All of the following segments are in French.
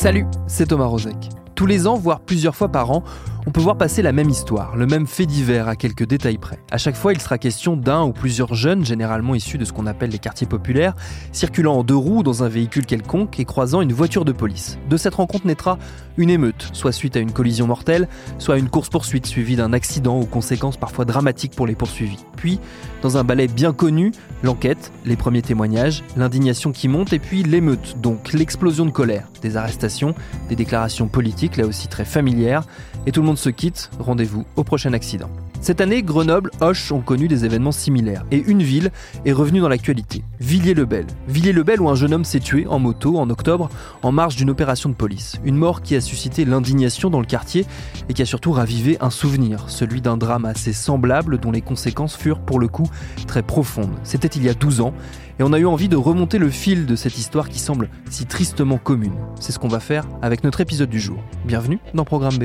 Salut, c'est Thomas Rozek. Tous les ans, voire plusieurs fois par an, on peut voir passer la même histoire, le même fait divers à quelques détails près. À chaque fois, il sera question d'un ou plusieurs jeunes, généralement issus de ce qu'on appelle les quartiers populaires, circulant en deux roues dans un véhicule quelconque et croisant une voiture de police. De cette rencontre naîtra une émeute, soit suite à une collision mortelle, soit à une course-poursuite suivie d'un accident aux conséquences parfois dramatiques pour les poursuivis. Puis, dans un ballet bien connu, l'enquête, les premiers témoignages, l'indignation qui monte et puis l'émeute, donc l'explosion de colère, des arrestations, des déclarations politiques, là aussi très familières, et tout le monde se quitte, rendez-vous au prochain accident. Cette année, Grenoble, Hoche ont connu des événements similaires et une ville est revenue dans l'actualité, Villiers-le-Bel. Villiers-le-Bel où un jeune homme s'est tué en moto en octobre en marge d'une opération de police. Une mort qui a suscité l'indignation dans le quartier et qui a surtout ravivé un souvenir, celui d'un drame assez semblable dont les conséquences furent pour le coup très profondes. C'était il y a 12 ans et on a eu envie de remonter le fil de cette histoire qui semble si tristement commune. C'est ce qu'on va faire avec notre épisode du jour. Bienvenue dans Programme B.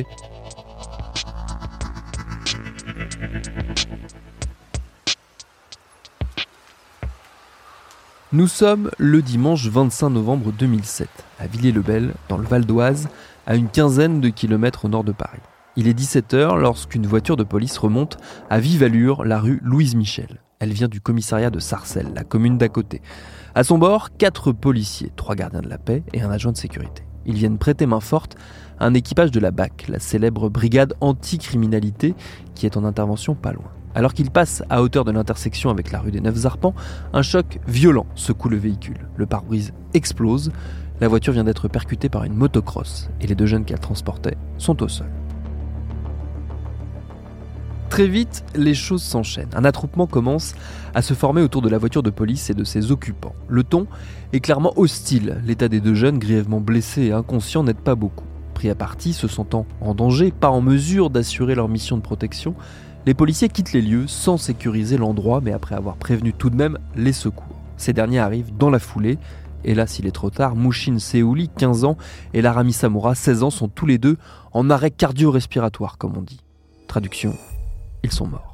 Nous sommes le dimanche 25 novembre 2007, à Villiers-le-Bel, dans le Val d'Oise, à une quinzaine de kilomètres au nord de Paris. Il est 17h lorsqu'une voiture de police remonte à vive allure la rue Louise Michel. Elle vient du commissariat de Sarcelles, la commune d'à côté. À son bord, quatre policiers, trois gardiens de la paix et un agent de sécurité. Ils viennent prêter main forte à un équipage de la BAC, la célèbre brigade anti-criminalité qui est en intervention pas loin. Alors qu'il passe à hauteur de l'intersection avec la rue des Neuf Arpents, un choc violent secoue le véhicule. Le pare-brise explose, la voiture vient d'être percutée par une motocross et les deux jeunes qu'elle transportait sont au sol. Très vite, les choses s'enchaînent. Un attroupement commence à se former autour de la voiture de police et de ses occupants. Le ton est clairement hostile. L'état des deux jeunes, grièvement blessés et inconscients, n'aide pas beaucoup. Pris à partie, se sentant en danger, pas en mesure d'assurer leur mission de protection, les policiers quittent les lieux sans sécuriser l'endroit, mais après avoir prévenu tout de même les secours. Ces derniers arrivent dans la foulée. Et là, s'il est trop tard, Mushin Seouli, 15 ans, et Larami Samura, 16 ans, sont tous les deux en arrêt cardio-respiratoire, comme on dit. Traduction, ils sont morts.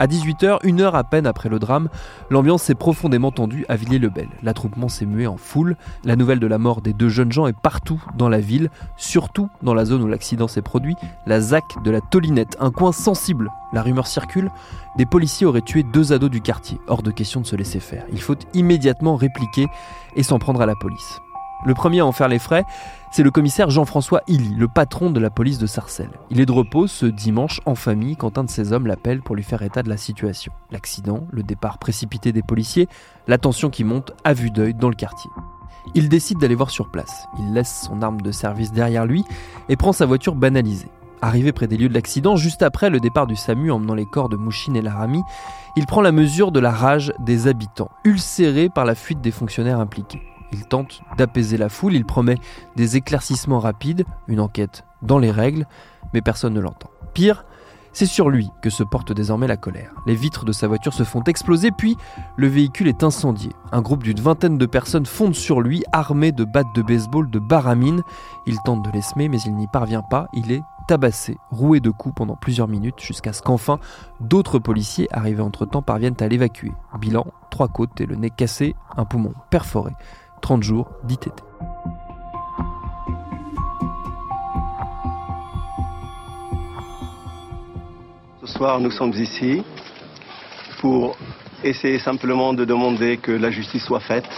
À 18h, une heure à peine après le drame, l'ambiance s'est profondément tendue à Villiers-le-Bel. L'attroupement s'est mué en foule. La nouvelle de la mort des deux jeunes gens est partout dans la ville, surtout dans la zone où l'accident s'est produit, la ZAC de la Tolinette, un coin sensible. La rumeur circule, des policiers auraient tué deux ados du quartier. Hors de question de se laisser faire. Il faut immédiatement répliquer et s'en prendre à la police. Le premier à en faire les frais, c'est le commissaire Jean-François Illy, le patron de la police de Sarcelles. Il est de repos ce dimanche en famille quand un de ses hommes l'appelle pour lui faire état de la situation. L'accident, le départ précipité des policiers, la tension qui monte à vue d'œil dans le quartier. Il décide d'aller voir sur place. Il laisse son arme de service derrière lui et prend sa voiture banalisée. Arrivé près des lieux de l'accident, juste après le départ du SAMU emmenant les corps de Mouchine et Larami, il prend la mesure de la rage des habitants, ulcérés par la fuite des fonctionnaires impliqués. Il tente d'apaiser la foule, il promet des éclaircissements rapides, une enquête dans les règles, mais personne ne l'entend. Pire, c'est sur lui que se porte désormais la colère. Les vitres de sa voiture se font exploser, puis le véhicule est incendié. Un groupe d'une vingtaine de personnes fonde sur lui, armé de battes de baseball, de baramines. Il tente de l'esmer, mais il n'y parvient pas. Il est tabassé, roué de coups pendant plusieurs minutes, jusqu'à ce qu'enfin d'autres policiers arrivés entre-temps parviennent à l'évacuer. Bilan, trois côtes et le nez cassé, un poumon perforé. 30 jours d'ITT. Ce soir, nous sommes ici pour essayer simplement de demander que la justice soit faite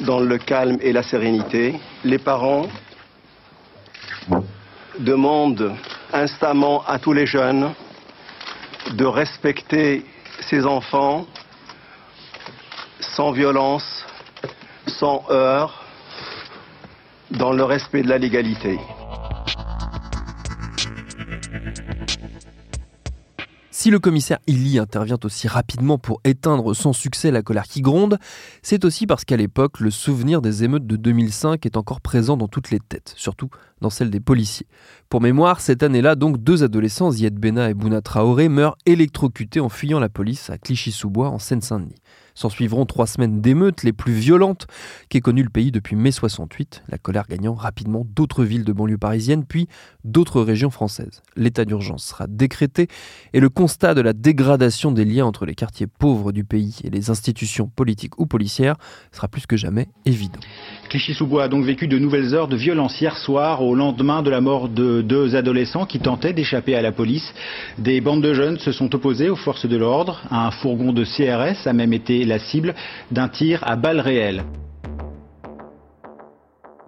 dans le calme et la sérénité. Les parents demandent instamment à tous les jeunes de respecter ces enfants sans violence, sans heurts dans le respect de la légalité. Si le commissaire Illy intervient aussi rapidement pour éteindre sans succès la colère qui gronde, c'est aussi parce qu'à l'époque, le souvenir des émeutes de 2005 est encore présent dans toutes les têtes, surtout dans celle des policiers. Pour mémoire, cette année-là, donc, deux adolescents, Ziad Bena et Bouna Traoré, meurent électrocutés en fuyant la police à Clichy-sous-Bois, en Seine-Saint-Denis. S'en suivront trois semaines d'émeutes les plus violentes qu'ait connu le pays depuis mai 68, la colère gagnant rapidement d'autres villes de banlieue parisienne puis d'autres régions françaises. L'état d'urgence sera décrété et le constat de la dégradation des liens entre les quartiers pauvres du pays et les institutions politiques ou policières sera plus que jamais évident. Clichy-sous-Bois a donc vécu de nouvelles heures de violence hier soir au lendemain de la mort de deux adolescents qui tentaient d'échapper à la police. Des bandes de jeunes se sont opposées aux forces de l'ordre. Un fourgon de CRS a même été la cible d'un tir à balles réelles.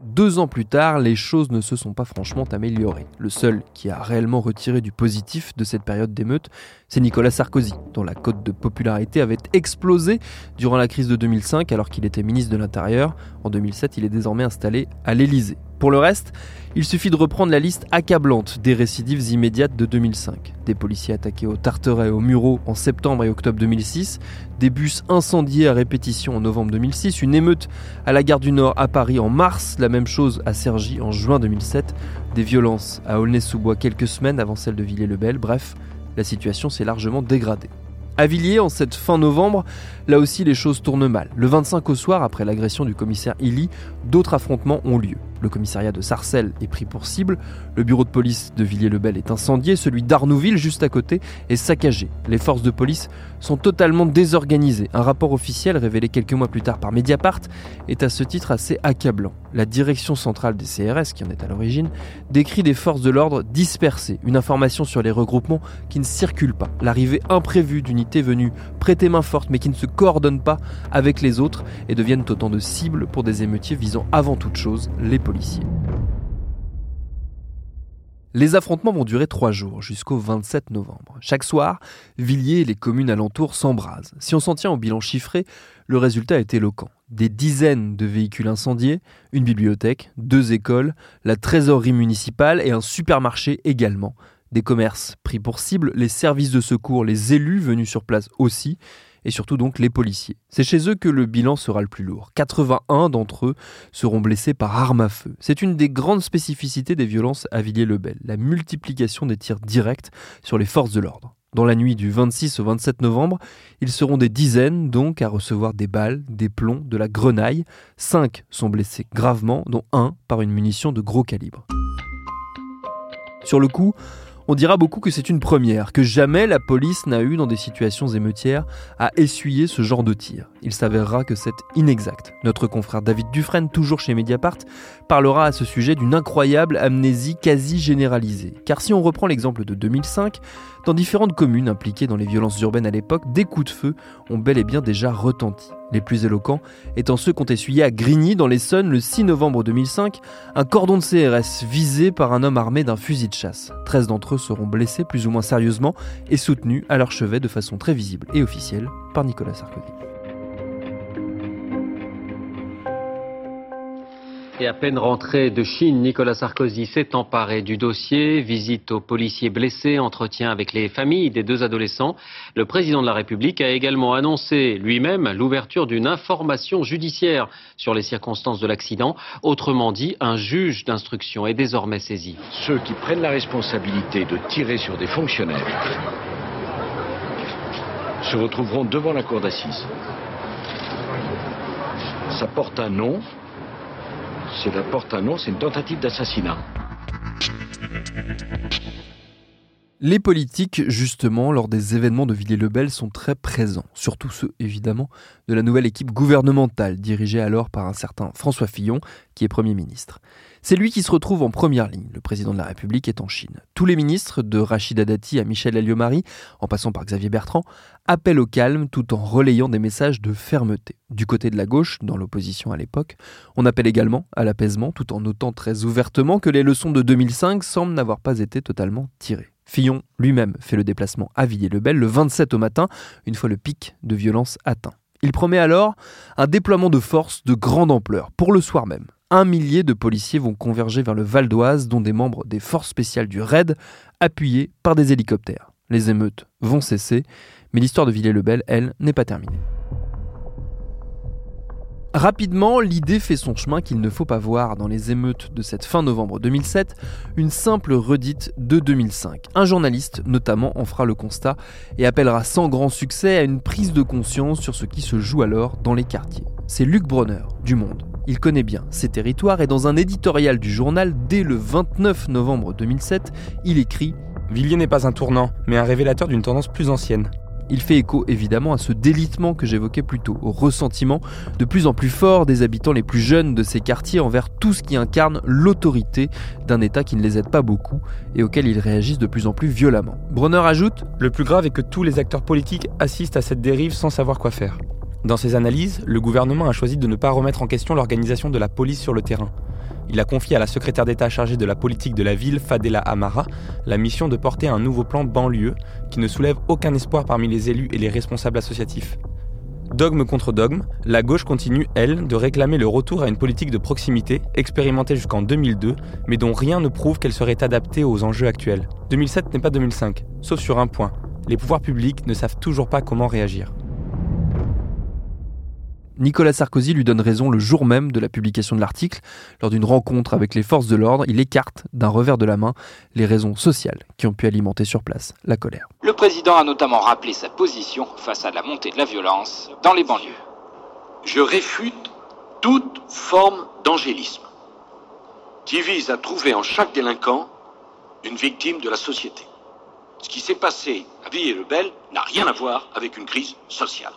Deux ans plus tard, les choses ne se sont pas franchement améliorées. Le seul qui a réellement retiré du positif de cette période d'émeute, c'est Nicolas Sarkozy, dont la cote de popularité avait explosé durant la crise de 2005 alors qu'il était ministre de l'Intérieur. En 2007, il est désormais installé à l'Élysée. Pour le reste, il suffit de reprendre la liste accablante des récidives immédiates de 2005. Des policiers attaqués au Tarteret et au Murau en septembre et octobre 2006, des bus incendiés à répétition en novembre 2006, une émeute à la gare du Nord à Paris en mars, la même chose à Cergy en juin 2007, des violences à Aulnay-sous-Bois quelques semaines avant celle de Villers-le-Bel, bref, la situation s'est largement dégradée. À Villiers, en cette fin novembre, là aussi les choses tournent mal. Le 25 au soir, après l'agression du commissaire Illy, d'autres affrontements ont lieu. Le commissariat de Sarcelles est pris pour cible, le bureau de police de Villiers-le-Bel est incendié, celui d'Arnouville, juste à côté, est saccagé. Les forces de police sont totalement désorganisées. Un rapport officiel révélé quelques mois plus tard par Mediapart est à ce titre assez accablant. La direction centrale des CRS, qui en est à l'origine, décrit des forces de l'ordre dispersées, une information sur les regroupements qui ne circulent pas, l'arrivée imprévue d'unités venues prêter main forte mais qui ne se coordonnent pas avec les autres et deviennent autant de cibles pour des émeutiers visant avant toute chose les Les affrontements vont durer trois jours, jusqu'au 27 novembre. Chaque soir, Villiers et les communes alentours s'embrasent. Si on s'en tient au bilan chiffré, le résultat est éloquent. Des dizaines de véhicules incendiés, une bibliothèque, deux écoles, la trésorerie municipale et un supermarché également. Des commerces pris pour cible, les services de secours, les élus venus sur place aussi, et surtout donc les policiers. C'est chez eux que le bilan sera le plus lourd. 81 d'entre eux seront blessés par arme à feu. C'est une des grandes spécificités des violences à Villiers-le-Bel, la multiplication des tirs directs sur les forces de l'ordre. Dans la nuit du 26 au 27 novembre, ils seront des dizaines donc à recevoir des balles, des plombs, de la grenaille. Cinq sont blessés gravement, dont un par une munition de gros calibre. Sur le coup, on dira beaucoup que c'est une première, que jamais la police n'a eu dans des situations émeutières à essuyer ce genre de tir. Il s'avérera que c'est inexact. Notre confrère David Dufresne, toujours chez Mediapart, parlera à ce sujet d'une incroyable amnésie quasi généralisée. Car si on reprend l'exemple de 2005, dans différentes communes impliquées dans les violences urbaines à l'époque, des coups de feu ont bel et bien déjà retenti. Les plus éloquents étant ceux qu'ont essuyé à Grigny dans l'Essonne le 6 novembre 2005 un cordon de CRS visé par un homme armé d'un fusil de chasse. 13 d'entre eux seront blessés plus ou moins sérieusement et soutenus à leur chevet de façon très visible et officielle par Nicolas Sarkozy. Et à peine rentré de Chine, Nicolas Sarkozy s'est emparé du dossier, visite aux policiers blessés, entretien avec les familles des deux adolescents. Le président de la République a également annoncé lui-même l'ouverture d'une information judiciaire sur les circonstances de l'accident. Autrement dit, un juge d'instruction est désormais saisi. Ceux qui prennent la responsabilité de tirer sur des fonctionnaires se retrouveront devant la cour d'assises. Ça porte un nom, c'est la porte à c'est une tentative d'assassinat. Les politiques, justement, lors des événements de Villiers-le-Bel, sont très présents, surtout ceux, évidemment, de la nouvelle équipe gouvernementale, dirigée alors par un certain François Fillon, qui est Premier ministre. C'est lui qui se retrouve en première ligne. Le président de la République est en Chine. Tous les ministres, de Rachida Dati à Michel Alliot-Marie, en passant par Xavier Bertrand, appellent au calme tout en relayant des messages de fermeté. Du côté de la gauche, dans l'opposition à l'époque, on appelle également à l'apaisement tout en notant très ouvertement que les leçons de 2005 semblent n'avoir pas été totalement tirées. Fillon lui-même fait le déplacement à Villiers-le-Bel le 27 au matin, une fois le pic de violence atteint. Il promet alors un déploiement de force de grande ampleur, pour le soir même. Un millier de policiers vont converger vers le Val d'Oise, dont des membres des forces spéciales du RAID, appuyés par des hélicoptères. Les émeutes vont cesser, mais l'histoire de Villers-le-Bel, elle, n'est pas terminée. Rapidement, l'idée fait son chemin qu'il ne faut pas voir dans les émeutes de cette fin novembre 2007 une simple redite de 2005. Un journaliste notamment en fera le constat et appellera sans grand succès à une prise de conscience sur ce qui se joue alors dans les quartiers. C'est Luc Bronner du Monde. Il connaît bien ces territoires et dans un éditorial du journal dès le 29 novembre 2007, il écrit Villiers n'est pas un tournant, mais un révélateur d'une tendance plus ancienne. Il fait écho évidemment à ce délitement que j'évoquais plus tôt, au ressentiment de plus en plus fort des habitants les plus jeunes de ces quartiers envers tout ce qui incarne l'autorité d'un État qui ne les aide pas beaucoup et auquel ils réagissent de plus en plus violemment. Bronner ajoute Le plus grave est que tous les acteurs politiques assistent à cette dérive sans savoir quoi faire. Dans ses analyses, le gouvernement a choisi de ne pas remettre en question l'organisation de la police sur le terrain. Il a confié à la secrétaire d'État chargée de la politique de la ville, Fadela Amara, la mission de porter un nouveau plan banlieue qui ne soulève aucun espoir parmi les élus et les responsables associatifs. Dogme contre dogme, la gauche continue, elle, de réclamer le retour à une politique de proximité expérimentée jusqu'en 2002, mais dont rien ne prouve qu'elle serait adaptée aux enjeux actuels. 2007 n'est pas 2005, sauf sur un point. Les pouvoirs publics ne savent toujours pas comment réagir. Nicolas Sarkozy lui donne raison le jour même de la publication de l'article. Lors d'une rencontre avec les forces de l'ordre, il écarte d'un revers de la main les raisons sociales qui ont pu alimenter sur place la colère. Le président a notamment rappelé sa position face à la montée de la violence dans les banlieues. Je réfute toute forme d'angélisme qui vise à trouver en chaque délinquant une victime de la société. Ce qui s'est passé à Villers-le-Bel n'a rien à voir avec une crise sociale.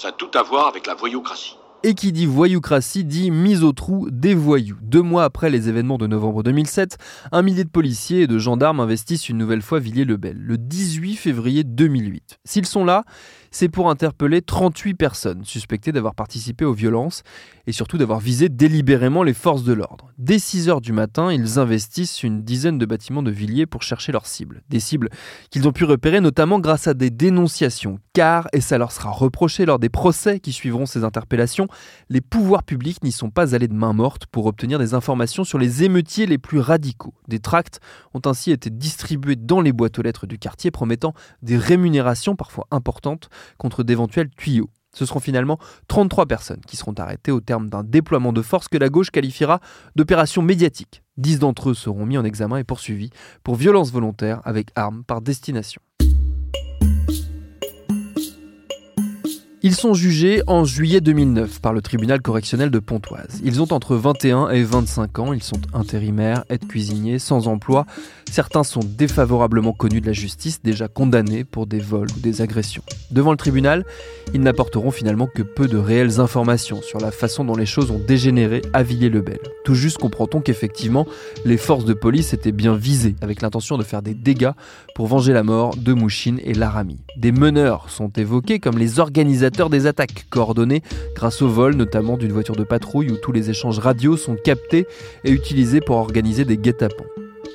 Ça a tout à voir avec la voyoucratie. Et qui dit voyoucratie dit mise au trou des voyous. Deux mois après les événements de novembre 2007, un millier de policiers et de gendarmes investissent une nouvelle fois Villiers-le-Bel, le 18 février 2008. S'ils sont là, c'est pour interpeller 38 personnes suspectées d'avoir participé aux violences et surtout d'avoir visé délibérément les forces de l'ordre. Dès 6 heures du matin, ils investissent une dizaine de bâtiments de Villiers pour chercher leurs cibles. Des cibles qu'ils ont pu repérer notamment grâce à des dénonciations, car, et ça leur sera reproché lors des procès qui suivront ces interpellations, les pouvoirs publics n'y sont pas allés de main morte pour obtenir des informations sur les émeutiers les plus radicaux. Des tracts ont ainsi été distribués dans les boîtes aux lettres du quartier promettant des rémunérations parfois importantes contre d'éventuels tuyaux. Ce seront finalement 33 personnes qui seront arrêtées au terme d'un déploiement de force que la gauche qualifiera d'opération médiatique. 10 d'entre eux seront mis en examen et poursuivis pour violence volontaire avec armes par destination. Ils sont jugés en juillet 2009 par le tribunal correctionnel de Pontoise. Ils ont entre 21 et 25 ans, ils sont intérimaires, aides-cuisiniers, sans emploi. Certains sont défavorablement connus de la justice, déjà condamnés pour des vols ou des agressions. Devant le tribunal, ils n'apporteront finalement que peu de réelles informations sur la façon dont les choses ont dégénéré à Villers-le-Bel. Tout juste comprend-on qu'effectivement, les forces de police étaient bien visées, avec l'intention de faire des dégâts pour venger la mort de Mouchine et Laramie. Des meneurs sont évoqués comme les organisateurs des attaques coordonnées grâce au vol notamment d'une voiture de patrouille où tous les échanges radio sont captés et utilisés pour organiser des guet-apens.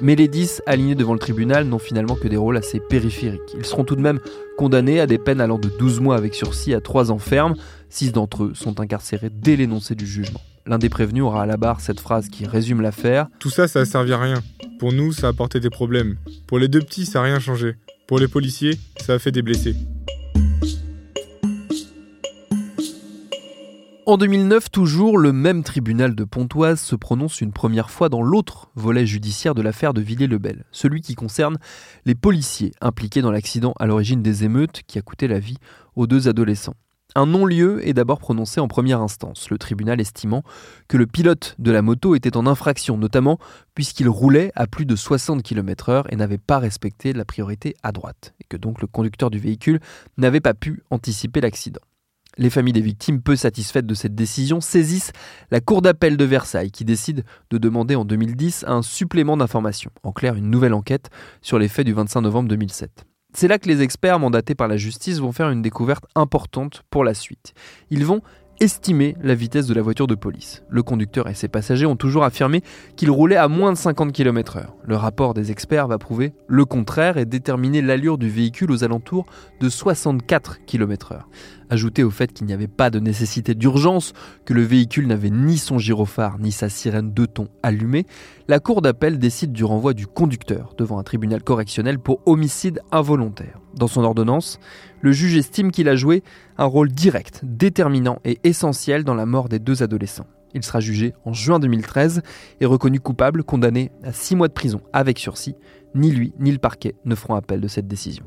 Mais les 10 alignés devant le tribunal n'ont finalement que des rôles assez périphériques. Ils seront tout de même condamnés à des peines allant de 12 mois avec sursis à 3 ans ferme. 6 d'entre eux sont incarcérés dès l'énoncé du jugement. L'un des prévenus aura à la barre cette phrase qui résume l'affaire. Tout ça, ça a servi à rien. Pour nous, ça a apporté des problèmes. Pour les deux petits, ça n'a rien changé. Pour les policiers, ça a fait des blessés. En 2009, toujours, le même tribunal de Pontoise se prononce une première fois dans l'autre volet judiciaire de l'affaire de Villiers-le-Bel, celui qui concerne les policiers impliqués dans l'accident à l'origine des émeutes qui a coûté la vie aux deux adolescents. Un non-lieu est d'abord prononcé en première instance, le tribunal estimant que le pilote de la moto était en infraction, notamment puisqu'il roulait à plus de 60 km/h et n'avait pas respecté la priorité à droite, et que donc le conducteur du véhicule n'avait pas pu anticiper l'accident. Les familles des victimes, peu satisfaites de cette décision, saisissent la Cour d'appel de Versailles qui décide de demander en 2010 un supplément d'information, en clair une nouvelle enquête sur les faits du 25 novembre 2007. C'est là que les experts mandatés par la justice vont faire une découverte importante pour la suite. Ils vont estimer la vitesse de la voiture de police. Le conducteur et ses passagers ont toujours affirmé qu'il roulait à moins de 50 km/h. Le rapport des experts va prouver le contraire et déterminer l'allure du véhicule aux alentours de 64 km/h. Ajouté au fait qu'il n'y avait pas de nécessité d'urgence, que le véhicule n'avait ni son gyrophare ni sa sirène de ton allumée, la cour d'appel décide du renvoi du conducteur devant un tribunal correctionnel pour homicide involontaire. Dans son ordonnance, le juge estime qu'il a joué un rôle direct, déterminant et essentiel dans la mort des deux adolescents. Il sera jugé en juin 2013 et reconnu coupable, condamné à six mois de prison avec sursis. Ni lui ni le parquet ne feront appel de cette décision.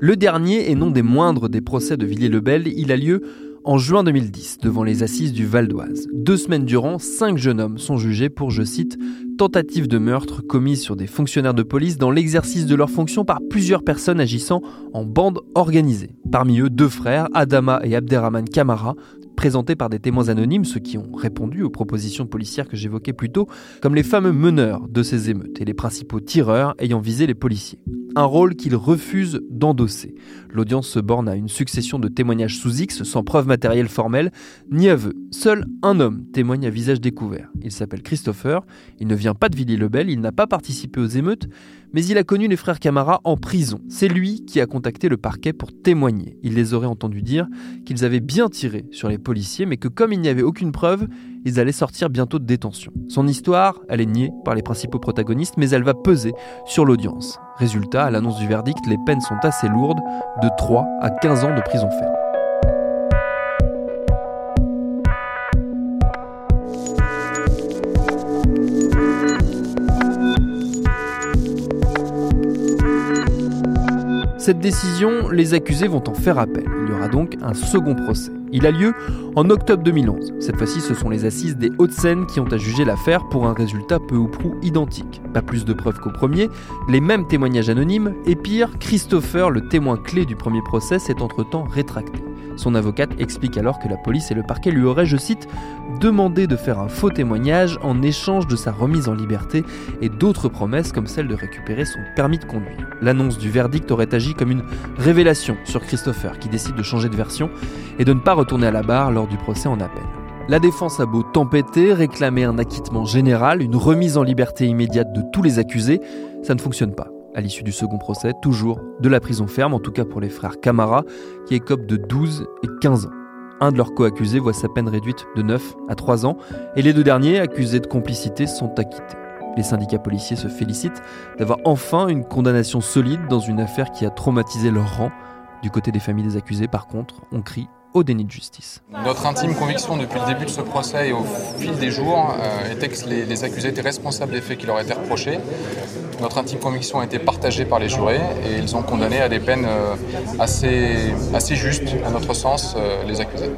Le dernier et non des moindres des procès de Villiers-le-Bel, il a lieu en juin 2010 devant les assises du Val d'Oise. Deux semaines durant, cinq jeunes hommes sont jugés pour, je cite, tentative de meurtre commise sur des fonctionnaires de police dans l'exercice de leurs fonctions par plusieurs personnes agissant en bande organisée. Parmi eux, deux frères, Adama et Abderrahman Kamara, présentés par des témoins anonymes, ceux qui ont répondu aux propositions policières que j'évoquais plus tôt, comme les fameux meneurs de ces émeutes et les principaux tireurs ayant visé les policiers. Un rôle qu'ils refusent d'endosser. L'audience se borne à une succession de témoignages sous X sans preuve matérielle formelle ni aveu. Seul un homme témoigne à visage découvert. Il s'appelle Christopher, il ne vient pas de Villiers-le-Bel, il n'a pas participé aux émeutes, mais il a connu les frères Camara en prison. C'est lui qui a contacté le parquet pour témoigner. Il les aurait entendus dire qu'ils avaient bien tiré sur les policiers, mais que comme il n'y avait aucune preuve, ils allaient sortir bientôt de détention. Son histoire, elle est niée par les principaux protagonistes, mais elle va peser sur l'audience. Résultat, à l'annonce du verdict, les peines sont assez lourdes, de 3 à 15 ans de prison ferme. Cette décision, les accusés vont en faire appel. Il y aura donc un second procès. Il a lieu en octobre 2011. Cette fois-ci, ce sont les assises des Hauts-de-Seine qui ont à juger l'affaire pour un résultat peu ou prou identique. Pas plus de preuves qu'au premier, les mêmes témoignages anonymes, et pire, Christopher, le témoin clé du premier procès, s'est entre-temps rétracté. Son avocate explique alors que la police et le parquet lui auraient, je cite, demandé de faire un faux témoignage en échange de sa remise en liberté et d'autres promesses comme celle de récupérer son permis de conduire. L'annonce du verdict aurait agi comme une révélation sur Christopher qui décide de changer de version et de ne pas retourner à la barre lors du procès en appel. La défense a beau tempêter, réclamer un acquittement général, une remise en liberté immédiate de tous les accusés, ça ne fonctionne pas à l'issue du second procès, toujours de la prison ferme, en tout cas pour les frères Camara, qui écopent de 12 et 15 ans. Un de leurs co-accusés voit sa peine réduite de 9 à 3 ans, et les deux derniers, accusés de complicité, sont acquittés. Les syndicats policiers se félicitent d'avoir enfin une condamnation solide dans une affaire qui a traumatisé leur rang. Du côté des familles des accusés, par contre, on crie au déni de justice. Notre intime conviction depuis le début de ce procès et au fil des jours euh, était que les, accusés étaient responsables des faits qui leur étaient reprochés. Notre intime conviction a été partagée par les jurés et ils ont condamné à des peines euh, assez, assez justes, à notre sens, euh, les accusés.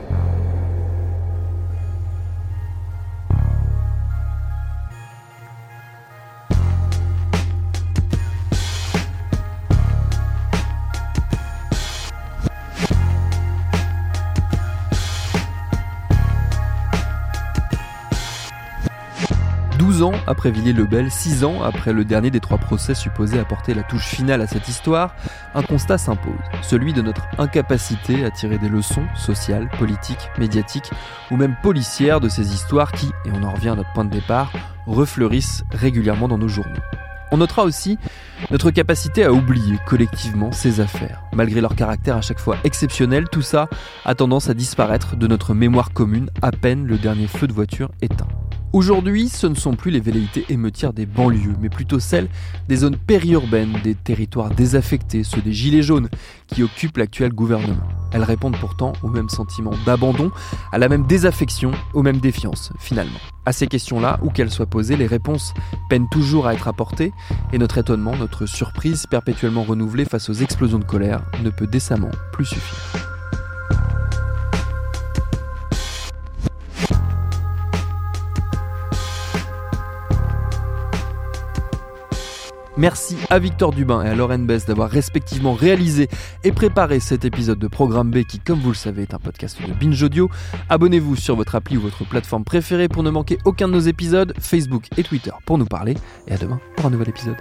12 ans après Villiers-le-Bel, 6 ans après le dernier des trois procès supposés apporter la touche finale à cette histoire, un constat s'impose, celui de notre incapacité à tirer des leçons sociales, politiques, médiatiques ou même policières de ces histoires qui, et on en revient à notre point de départ, refleurissent régulièrement dans nos journaux. On notera aussi notre capacité à oublier collectivement ces affaires. Malgré leur caractère à chaque fois exceptionnel, tout ça a tendance à disparaître de notre mémoire commune à peine le dernier feu de voiture éteint. Aujourd'hui, ce ne sont plus les velléités émeutières des banlieues, mais plutôt celles des zones périurbaines, des territoires désaffectés, ceux des gilets jaunes, qui occupent l'actuel gouvernement. Elles répondent pourtant au même sentiment d'abandon, à la même désaffection, aux mêmes défiances, finalement. À ces questions-là, où qu'elles soient posées, les réponses peinent toujours à être apportées, et notre étonnement, notre surprise perpétuellement renouvelée face aux explosions de colère, ne peut décemment plus suffire. Merci à Victor Dubin et à Lauren Bess d'avoir respectivement réalisé et préparé cet épisode de Programme B qui, comme vous le savez, est un podcast de Binge Audio. Abonnez-vous sur votre appli ou votre plateforme préférée pour ne manquer aucun de nos épisodes, Facebook et Twitter pour nous parler. Et à demain pour un nouvel épisode.